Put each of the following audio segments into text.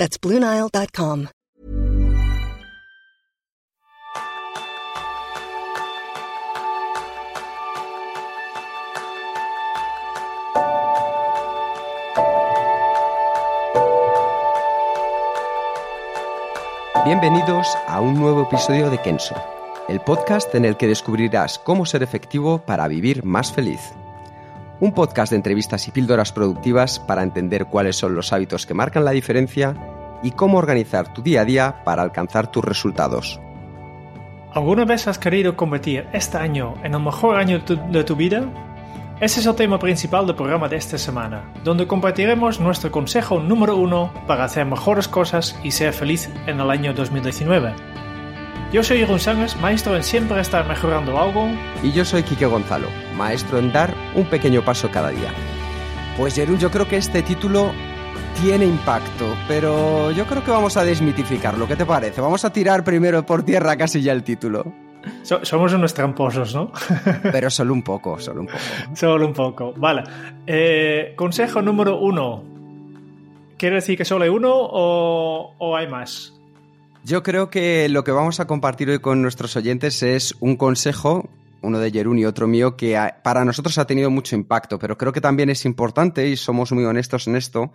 That's. Bienvenidos a un nuevo episodio de Kenso, el podcast en el que descubrirás cómo ser efectivo para vivir más feliz. Un podcast de entrevistas y píldoras productivas para entender cuáles son los hábitos que marcan la diferencia y cómo organizar tu día a día para alcanzar tus resultados. ¿Alguna vez has querido convertir este año en el mejor año de tu vida? Ese es el tema principal del programa de esta semana, donde compartiremos nuestro consejo número uno para hacer mejores cosas y ser feliz en el año 2019. Yo soy Sánchez, maestro en siempre estar mejorando algo. Y yo soy Quique Gonzalo, maestro en dar un pequeño paso cada día. Pues Jeroen, yo creo que este título tiene impacto, pero yo creo que vamos a desmitificarlo. ¿Qué te parece? Vamos a tirar primero por tierra casi ya el título. somos unos tramposos, ¿no? Pero solo un poco, solo un poco. solo un poco. Vale. Eh, consejo número uno. ¿Quiere decir que solo hay uno o, o, hay más? Yo creo que lo que vamos a compartir hoy con nuestros oyentes es un consejo, uno de Jerún y otro mío, que para nosotros ha tenido mucho impacto, pero creo que también es importante, y somos muy honestos en esto,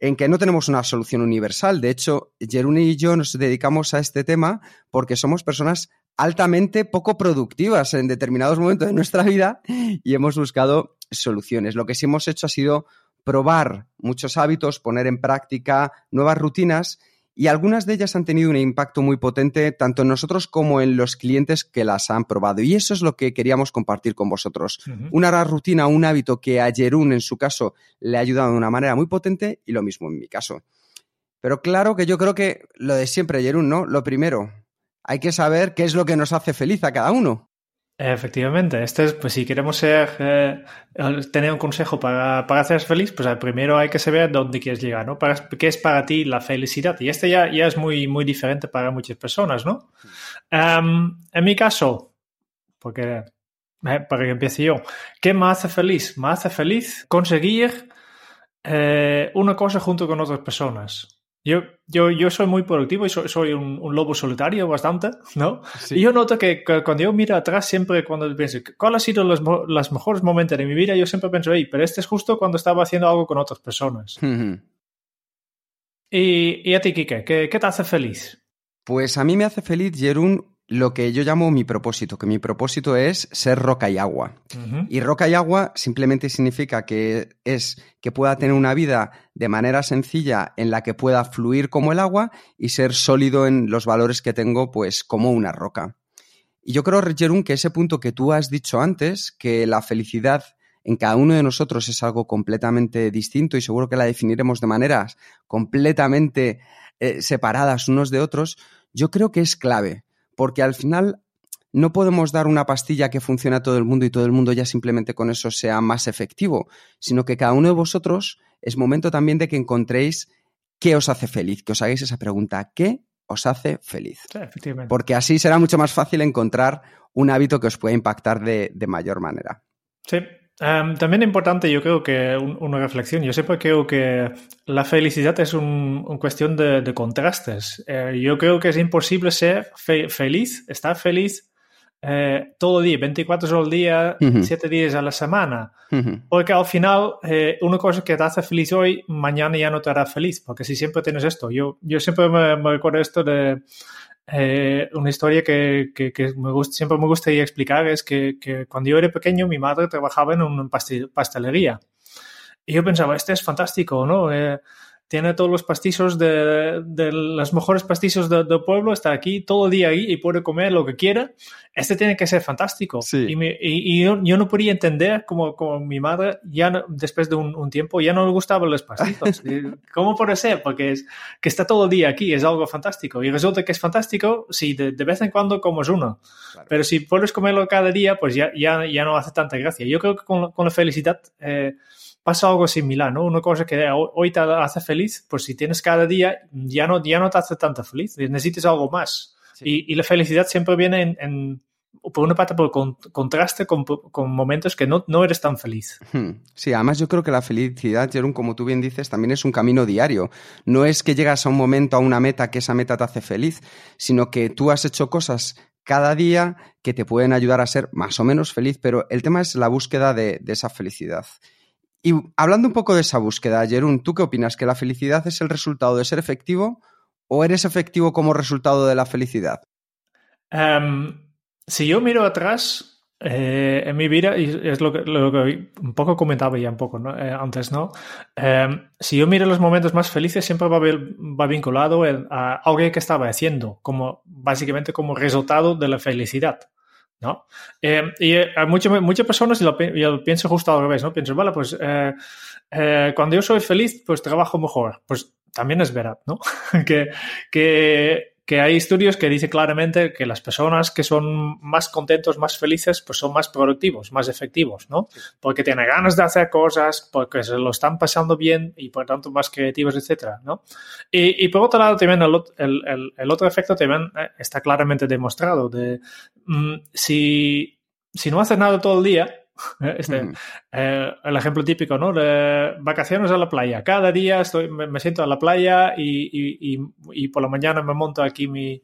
en que no tenemos una solución universal. De hecho, Jerún y yo nos dedicamos a este tema porque somos personas altamente poco productivas en determinados momentos de nuestra vida y hemos buscado soluciones. Lo que sí hemos hecho ha sido probar muchos hábitos, poner en práctica nuevas rutinas y algunas de ellas han tenido un impacto muy potente tanto en nosotros como en los clientes que las han probado. Y eso es lo que queríamos compartir con vosotros. Una rutina, un hábito que a Jerún en su caso le ha ayudado de una manera muy potente y lo mismo en mi caso. Pero claro que yo creo que lo de siempre, Jerún, ¿no? Lo primero, hay que saber qué es lo que nos hace feliz a cada uno. Efectivamente, este es, pues si queremos ser, eh, tener un consejo para, para hacer feliz, pues primero hay que saber dónde quieres llegar, ¿no? Para, ¿Qué es para ti la felicidad? Y este ya, ya es muy, muy diferente para muchas personas, ¿no? Em, en mi caso, porque eh, para que empiece yo, ¿qué me hace feliz? Me hace feliz conseguir eh, una cosa junto con otras personas. Yo, yo, yo soy muy productivo y soy, un, lobo solitario bastante, ¿no? Y yo noto que, cuando yo miro atrás, siempre cuando pienso, ¿cuál ha sido los, los mejores momentos de mi vida? Yo siempre pienso, hey, pero este es justo cuando estaba haciendo algo con otras personas. y, y, a ti, Kike, ¿qué, ¿qué te hace feliz? Pues a mí me hace feliz, Jerún, lo que yo llamo mi propósito, que mi propósito es ser roca y agua. Y roca y agua simplemente significa que es que pueda tener una vida de manera sencilla en la que pueda fluir como el agua y ser sólido en los valores que tengo, pues como una roca. Y yo creo, Jerún, que ese punto que tú has dicho antes, que la felicidad en cada uno de nosotros es algo completamente distinto y seguro que la definiremos de maneras completamente eh, separadas unos de otros, yo creo que es clave porque al final no podemos dar una pastilla que funcione a todo el mundo y todo el mundo ya simplemente con eso sea más efectivo, sino que cada uno de vosotros es momento también de que encontréis qué os hace feliz, que os hagáis esa pregunta, ¿qué os hace feliz? Porque así será mucho más fácil encontrar un hábito que os pueda impactar de, de mayor manera. Sí, Em, también importante, yo creo que una reflexión. Yo siempre creo que la felicidad es una un cuestión de, contrastes. Eh, yo creo que es imposible ser feliz, estar feliz eh, todo el día, 24 horas al día, 7 días a la semana. Porque al final, eh, una cosa que te hace feliz hoy, mañana ya no te hará feliz. Porque si siempre tienes esto, yo, yo siempre me, me recuerdo esto de eh, una historia que, me gusta, siempre me gustaría explicar es que, cuando yo era pequeño mi madre trabajaba en una pastelería y yo pensaba, este es fantástico, ¿no? Eh, tiene todos los pastizos de, de los mejores pastizos del pueblo, está aquí todo el día ahí y puede comer lo que quiera. Este tiene que ser fantástico. Y, y, yo, yo, no podía entender como, como mi madre, ya después de un, un, tiempo, ya no le gustaban los pastizos. ¿Cómo puede ser? Porque es que está todo el día aquí, es algo fantástico. Y resulta que es fantástico si de, de vez en cuando comes uno. Pero si puedes comerlo cada día, pues ya, ya, ya no hace tanta gracia. Yo creo que con, con la felicidad... Eh, pasa algo similar, ¿no? Una cosa que hoy te hace feliz, pues si tienes cada día, ya no, ya no te hace tanto feliz, necesitas algo más. Y, y, la felicidad siempre viene en, en por una parte, por contraste con, con, momentos que no, no, eres tan feliz. Hmm. Sí, además yo creo que la felicidad, Jerón, como tú bien dices, también es un camino diario. No es que llegas a un momento, a una meta, que esa meta te hace feliz, sino que tú has hecho cosas cada día que te pueden ayudar a ser más o menos feliz, pero el tema es la búsqueda de, de esa felicidad. Y hablando un poco de esa búsqueda, Jerún, ¿tú qué opinas? ¿Que la felicidad es el resultado de ser efectivo o eres efectivo como resultado de la felicidad? Um, si yo miro atrás eh, en mi vida, y es lo que, un poco comentaba ya un poco eh, antes, ¿no? Um, si yo miro los momentos más felices, siempre va, va vinculado a algo que estaba haciendo, como básicamente como resultado de la felicidad. ¿No? Eh, y hay muchas, muchas personas, y lo, pienso justo al revés, ¿no? Pienso, vale, pues eh, eh, cuando yo soy feliz, pues trabajo mejor. Pues también es verdad, ¿no? que, que que hay estudios que dicen claramente que las personas que son más contentos, más felices, pues son más productivos, más efectivos, ¿no? Porque tienen ganas de hacer cosas, porque se lo están pasando bien y por tanto más creativos, etcétera, ¿no? Y, y por otro lado, también el, el, el, otro efecto también eh, está claramente demostrado de mm, si, si no haces nada todo el día, este, eh, el ejemplo típico, ¿no? De vacaciones a la playa. Cada día estoy, me, siento a la playa y, y, y, por la mañana me monto aquí mi,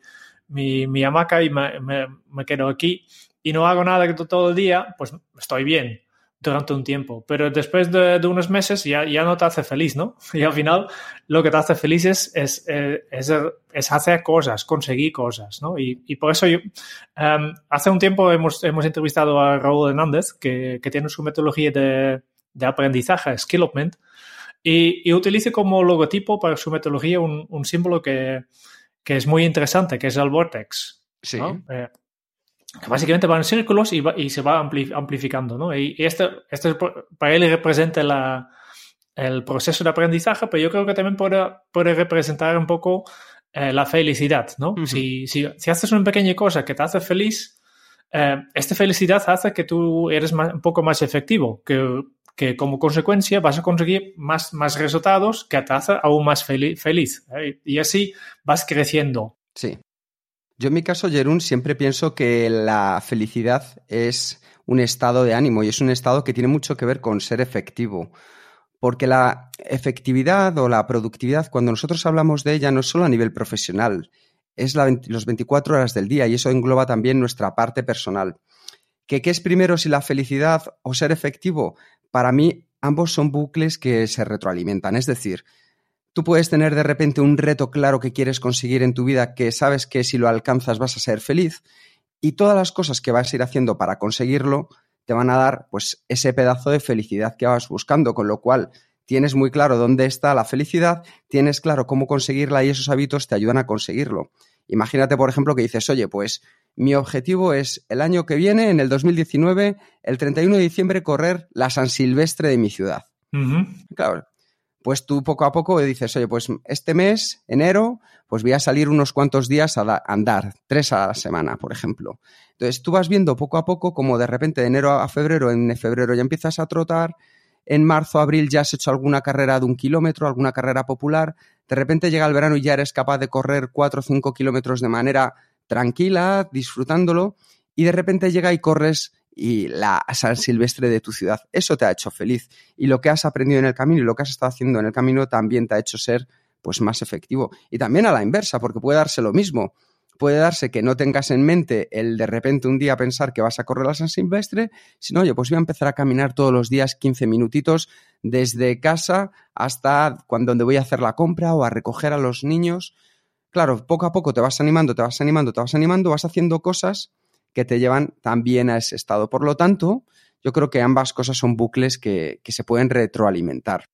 mi, mi hamaca y me, me, me, quedo aquí y no hago nada todo el día, pues estoy bien durante un tiempo, pero después de, de, unos meses ya, ya no te hace feliz, ¿no? Y al final lo que te hace feliz es, es, eh, es, es hacer cosas, conseguir cosas, ¿no? Y, y por eso yo, um, hace un tiempo hemos, hemos entrevistado a Raúl Hernández, que, que tiene su metodología de, de aprendizaje, Skillopment, y, y utiliza como logotipo para su metodología un, un símbolo que, que, es muy interesante, que es el vortex. Sí. ¿no? Eh, que básicamente va en círculos y, va, y se va amplificando, ¿no? Y, y esto, esto para él representa la, el proceso de aprendizaje, pero yo creo que también puede, puede representar un poco eh, la felicidad, ¿no? Uh -huh. si, si, si, haces una pequeña cosa que te hace feliz, eh, esta felicidad hace que tú eres más, un poco más efectivo, que, que como consecuencia vas a conseguir más, más resultados que te hace aún más feliz. feliz ¿eh? Y así vas creciendo. Sí. Yo en mi caso, Jerún, siempre pienso que la felicidad es un estado de ánimo y es un estado que tiene mucho que ver con ser efectivo. Porque la efectividad o la productividad, cuando nosotros hablamos de ella, no es solo a nivel profesional, es la, los 24 horas del día y eso engloba también nuestra parte personal. ¿Que, ¿Qué es primero si la felicidad o ser efectivo? Para mí, ambos son bucles que se retroalimentan. Es decir, Tú puedes tener de repente un reto claro que quieres conseguir en tu vida que sabes que si lo alcanzas vas a ser feliz y todas las cosas que vas a ir haciendo para conseguirlo te van a dar pues ese pedazo de felicidad que vas buscando, con lo cual tienes muy claro dónde está la felicidad, tienes claro cómo conseguirla y esos hábitos te ayudan a conseguirlo. Imagínate, por ejemplo, que dices, oye, pues mi objetivo es el año que viene, en el 2019, el 31 de diciembre, correr la San Silvestre de mi ciudad. Uh -huh. Claro, pues tú poco a poco dices, oye, pues este mes, enero, pues voy a salir unos cuantos días a andar, tres a la semana, por ejemplo. Entonces tú vas viendo poco a poco como de repente de enero a febrero, en febrero ya empiezas a trotar, en marzo, abril ya has hecho alguna carrera de un kilómetro, alguna carrera popular, de repente llega el verano y ya eres capaz de correr cuatro o cinco kilómetros de manera tranquila, disfrutándolo, y de repente llega y corres y la San Silvestre de tu ciudad. Eso te ha hecho feliz. Y lo que has aprendido en el camino y lo que has estado haciendo en el camino también te ha hecho ser pues más efectivo. Y también a la inversa, porque puede darse lo mismo. Puede darse que no tengas en mente el de repente un día pensar que vas a correr la San Silvestre, sino, oye, pues voy a empezar a caminar todos los días 15 minutitos desde casa hasta cuando donde voy a hacer la compra o a recoger a los niños. Claro, poco a poco te vas animando, te vas animando, te vas animando, vas haciendo cosas que te llevan también a ese estado. Por lo tanto, yo creo que ambas cosas son bucles que, que se pueden retroalimentar.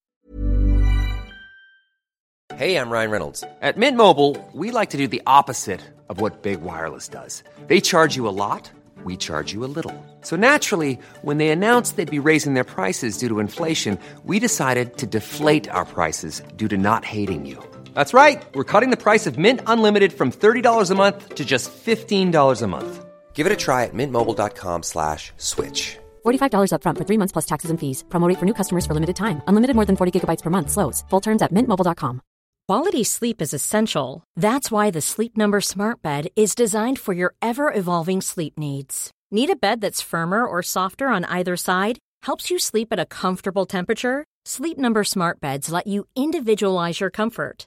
Hey, I'm Ryan Reynolds. At Mint Mobile, we like to do the opposite of what Big Wireless does. They charge you a lot, we charge you a little. So naturally, when they announced they'd be raising their prices due to inflation, we decided to deflate our prices due to not hating you. That's right. We're cutting the price of Mint Unlimited from $30 a month to just $15 a month. Give it a try at mintmobile.com slash switch. $45 upfront for three months plus taxes and fees. Promote for new customers for limited time. Unlimited more than 40 gigabytes per month. Slows. Full terms at mintmobile.com. Quality sleep is essential. That's why the Sleep Number Smart Bed is designed for your ever evolving sleep needs. Need a bed that's firmer or softer on either side? Helps you sleep at a comfortable temperature? Sleep Number Smart Beds let you individualize your comfort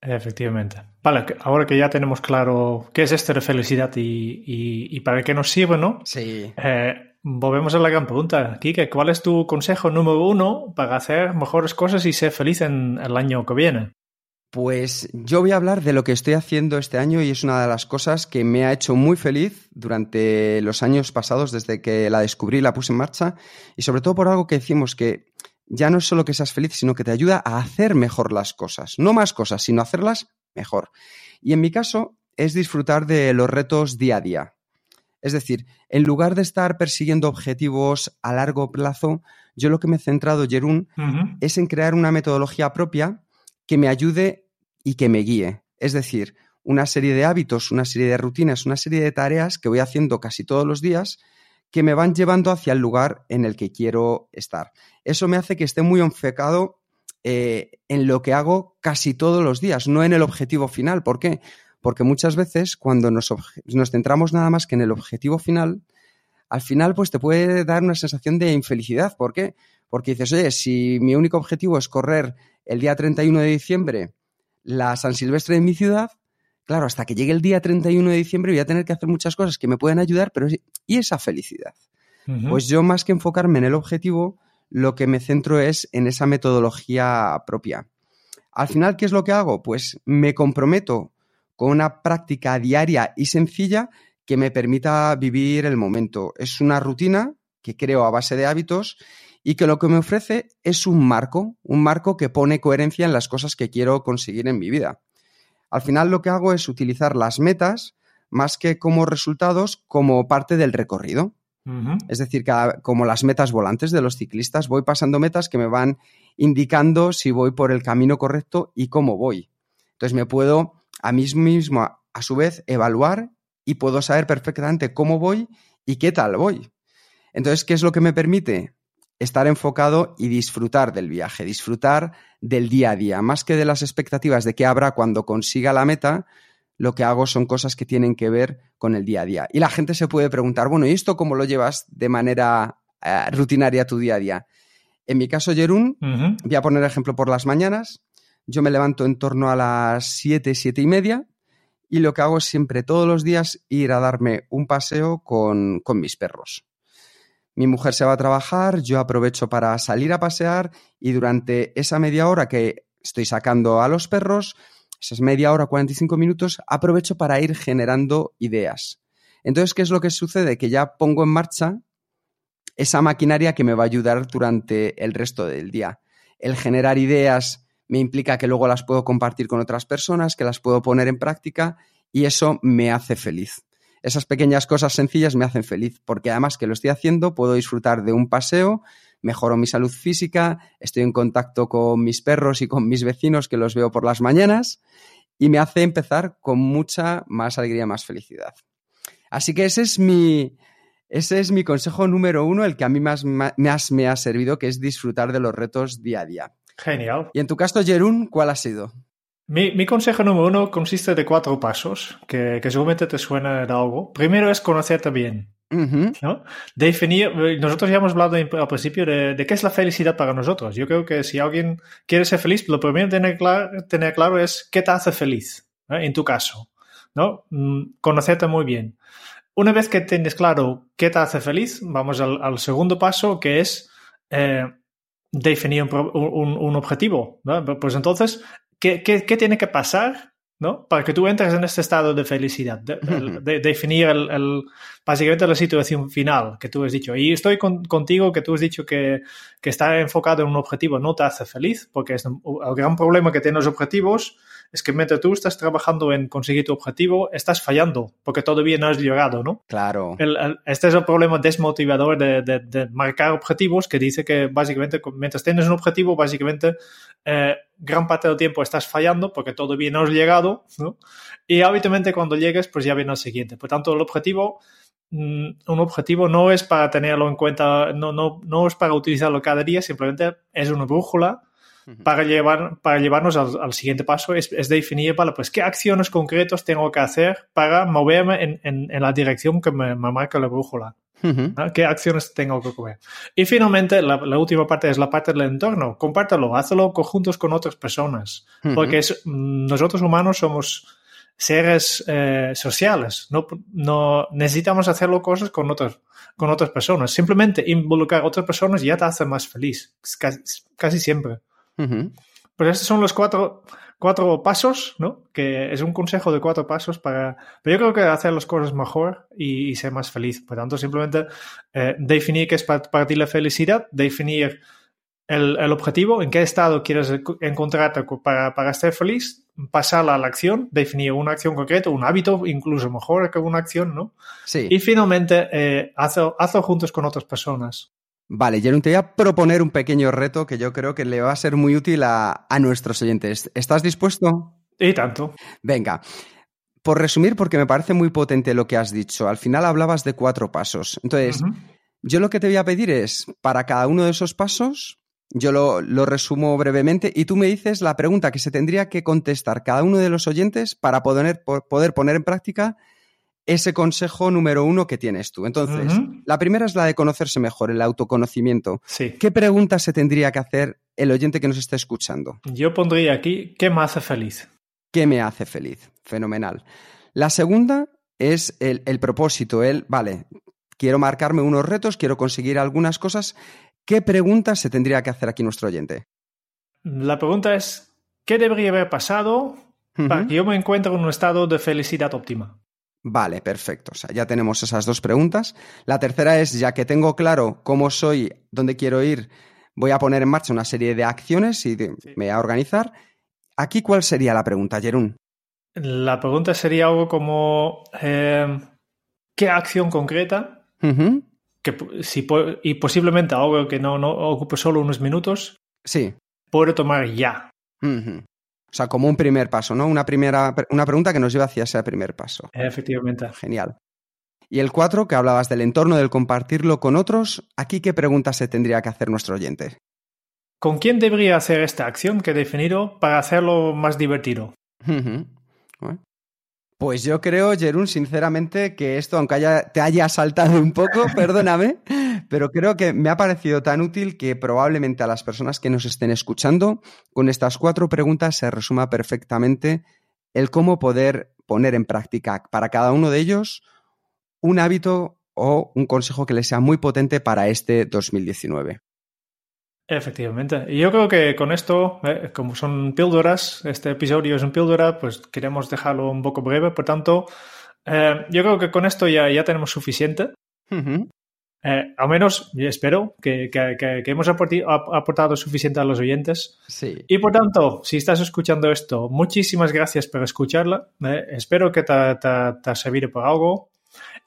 Efectivamente. Vale, ahora que ya tenemos claro qué es esto de felicidad y, y, y para qué nos sirve, ¿no? Sí. Eh, volvemos a la gran pregunta. Kike, ¿cuál es tu consejo número uno para hacer mejores cosas y ser feliz en el año que viene? Pues yo voy a hablar de lo que estoy haciendo este año y es una de las cosas que me ha hecho muy feliz durante los años pasados desde que la descubrí y la puse en marcha y sobre todo por algo que decimos que ya no es solo que seas feliz, sino que te ayuda a hacer mejor las cosas. No más cosas, sino hacerlas mejor. Y en mi caso es disfrutar de los retos día a día. Es decir, en lugar de estar persiguiendo objetivos a largo plazo, yo lo que me he centrado, Jerún, es en crear una metodología propia que me ayude y que me guíe. Es decir, una serie de hábitos, una serie de rutinas, una serie de tareas que voy haciendo casi todos los días que me van llevando hacia el lugar en el que quiero estar. Eso me hace que esté muy enfocado eh, en lo que hago casi todos los días, no en el objetivo final. ¿Por qué? Porque muchas veces cuando nos, nos centramos nada más que en el objetivo final, al final pues te puede dar una sensación de infelicidad. ¿Por qué? Porque dices, oye, si mi único objetivo es correr el día 31 de diciembre la San Silvestre de mi ciudad, claro, hasta que llegue el día 31 de diciembre voy a tener que hacer muchas cosas que me pueden ayudar, pero ¿y esa felicidad? Pues yo más que enfocarme en el objetivo, lo que me centro es en esa metodología propia. Al final, ¿qué es lo que hago? Pues me comprometo con una práctica diaria y sencilla que me permita vivir el momento. Es una rutina que creo a base de hábitos y que lo que me ofrece es un marco, un marco que pone coherencia en las cosas que quiero conseguir en mi vida. Al final lo que hago es utilizar las metas más que como resultados, como parte del recorrido. Es decir, como las metas volantes de los ciclistas, voy pasando metas que me van indicando si voy por el camino correcto y cómo voy. Entonces me puedo a mí mismo, a su vez, evaluar y puedo saber perfectamente cómo voy y qué tal voy. Entonces, ¿qué es lo que me permite? Estar enfocado y disfrutar del viaje, disfrutar del día a día, más que de las expectativas de qué habrá cuando consiga la meta, lo que hago son cosas que tienen que ver con el día a día. Y la gente se puede preguntar, bueno, ¿y esto cómo lo llevas de manera eh, rutinaria tu día a día? En mi caso, Jerún, voy a poner ejemplo por las mañanas. Yo me levanto en torno a las 7, siete y media y lo que hago es siempre todos los días ir a darme un paseo con, con mis perros. Mi mujer se va a trabajar, yo aprovecho para salir a pasear y durante esa media hora que estoy sacando a los perros, esas media hora, 45 minutos, aprovecho para ir generando ideas. Entonces, ¿qué es lo que sucede? Que ya pongo en marcha esa maquinaria que me va a ayudar durante el resto del día. El generar ideas me implica que luego las puedo compartir con otras personas, que las puedo poner en práctica y eso me hace feliz esas pequeñas cosas sencillas me hacen feliz, porque además que lo estoy haciendo, puedo disfrutar de un paseo, mejoro mi salud física, estoy en contacto con mis perros y con mis vecinos que los veo por las mañanas y me hace empezar con mucha más alegría, más felicidad. Así que ese es mi, ese es mi consejo número uno, el que a mí más, más me ha servido, que es disfrutar de los retos día a día. Genial. Y en tu caso, Jerún, ¿cuál ha sido? Mi, consejo número uno consiste de cuatro pasos, que, seguramente te suena de algo. Primero es conocerte bien. ¿no? Definir, nosotros ya hemos hablado al principio de, qué es la felicidad para nosotros. Yo creo que si alguien quiere ser feliz, lo primero que tener claro, tener claro es qué te hace feliz, en tu caso. ¿no? Mm, conocerte muy bien. Una vez que tienes claro qué te hace feliz, vamos al, segundo paso, que es eh, definir un, objetivo. Pues entonces, ¿qué, tiene que pasar ¿no? Para que tú entres en este estado de felicidad, de, definir el, básicamente la situación final que tú has dicho. Y estoy contigo que tú has dicho que, que estar enfocado en un objetivo no te hace feliz, porque es el gran problema que tienen los objetivos es que mientras tú estás trabajando en conseguir tu objetivo, estás fallando porque todavía no has llegado, ¿no? Claro. este es el problema desmotivador de, de, marcar objetivos que dice que básicamente mientras tienes un objetivo, básicamente eh, gran parte del tiempo estás fallando porque todavía no has llegado, ¿no? Y habitualmente cuando llegues, pues ya viene el siguiente. Por tanto, el objetivo mm, un objetivo no es para tenerlo en cuenta, no, no, no es para utilizarlo cada día, simplemente es una brújula para, llevar, para llevarnos al, siguiente paso es, definir, vale, pues qué acciones concretas tengo que hacer para moverme en, en, la dirección que me, marca la brújula. ¿Qué acciones tengo que coger? Y finalmente, la, última parte es la parte del entorno. Compártelo, hazlo conjuntos con otras personas. Porque nosotros humanos somos seres eh, sociales. No, no necesitamos hacerlo cosas con otras, con otras personas. Simplemente involucrar a otras personas ya te hace más feliz. casi siempre. Pues estos son los cuatro, cuatro pasos, ¿no? Que es un consejo de cuatro pasos para... Pero yo creo que hacer las cosas mejor y, ser más feliz. Por tanto, simplemente eh, definir qué es para, ti la felicidad, definir el, el, objetivo, en qué estado quieres encontrarte para, para estar feliz, pasar a la acción, definir una acción concreta, un hábito, incluso mejor que una acción, ¿no? Sí. Y finalmente, eh, hazlo, hazlo juntos con otras personas. Vale, Jerón, te voy a proponer un pequeño reto que yo creo que le va a ser muy útil a, nuestros oyentes. ¿Estás dispuesto? Y tanto. Venga. Por resumir, porque me parece muy potente lo que has dicho, al final hablabas de cuatro pasos. Entonces, yo lo que te voy a pedir es, para cada uno de esos pasos, yo lo, lo, resumo brevemente y tú me dices la pregunta que se tendría que contestar cada uno de los oyentes para poder, poder poner en práctica ese consejo número uno que tienes tú. Entonces, la primera es la de conocerse mejor, el autoconocimiento. Sí. ¿Qué pregunta se tendría que hacer el oyente que nos está escuchando? Yo pondría aquí, ¿qué me hace feliz? ¿Qué me hace feliz? Fenomenal. La segunda es el, el propósito, el, vale, quiero marcarme unos retos, quiero conseguir algunas cosas. ¿Qué pregunta se tendría que hacer aquí nuestro oyente? La pregunta es, ¿qué debería haber pasado para que yo me encuentre en un estado de felicidad óptima? Vale, perfecto. O sea, ya tenemos esas dos preguntas. La tercera es, ya que tengo claro cómo soy, dónde quiero ir, voy a poner en marcha una serie de acciones y me voy a organizar. Aquí, ¿cuál sería la pregunta, Jerún? La pregunta sería algo como, em, ¿qué acción concreta? que, si, y posiblemente algo que no, no ocupe solo unos minutos. Sí. Puedo tomar ya. Sea, como un primer paso, ¿no? Una, primera, una pregunta que nos lleva hacia ese primer paso. Efectivamente. Genial. Y el cuatro, que hablabas del entorno, del compartirlo con otros, ¿aquí qué pregunta se tendría que hacer nuestro oyente? ¿Con quién debería hacer esta acción que he definido para hacerlo más divertido? Pues yo creo, Jerún, sinceramente, que esto, aunque haya, te haya saltado un poco, perdóname, pero creo que me ha parecido tan útil que probablemente a las personas que nos estén escuchando, con estas cuatro preguntas se resuma perfectamente el cómo poder poner en práctica para cada uno de ellos un hábito o un consejo que les sea muy potente para este 2019. Efectivamente. Y yo creo que con esto, eh, como son píldoras, este episodio es un píldora, pues queremos dejarlo un poco breve. Por tanto, eh, yo creo que con esto ya, ya tenemos suficiente. Eh, al menos, espero que, que, hemos aportado suficiente a los oyentes. Sí. Y por tanto, si estás escuchando esto, muchísimas gracias por escucharla. espero que te, te, te servido por algo.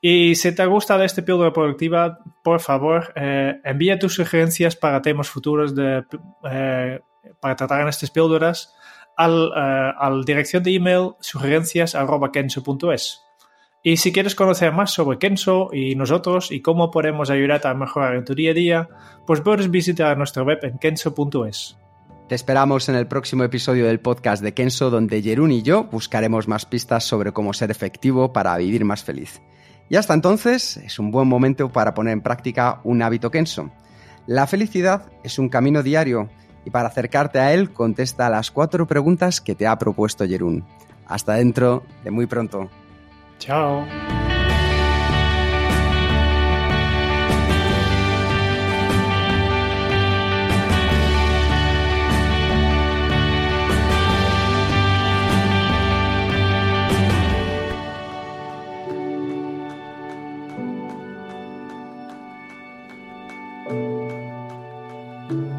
Y si te gusta de este píldora productiva, por favor, eh, envía tus sugerencias para temas futuros de, eh, para tratar en estas píldoras al, eh, al dirección de email sugerencias.kenso.es. Y si quieres conocer más sobre Kenso y nosotros y cómo podemos ayudarte a mejorar en tu día a día, pues puedes visitar nuestra web en kenso.es. Te esperamos en el próximo episodio del podcast de Kenso, donde Jerún y yo buscaremos más pistas sobre cómo ser efectivo para vivir más feliz. Y hasta entonces es un buen momento para poner en práctica un hábito Kenso. La felicidad es un camino diario y para acercarte a él contesta las cuatro preguntas que te ha propuesto Jerún. Hasta dentro de muy pronto. Ciao。thank you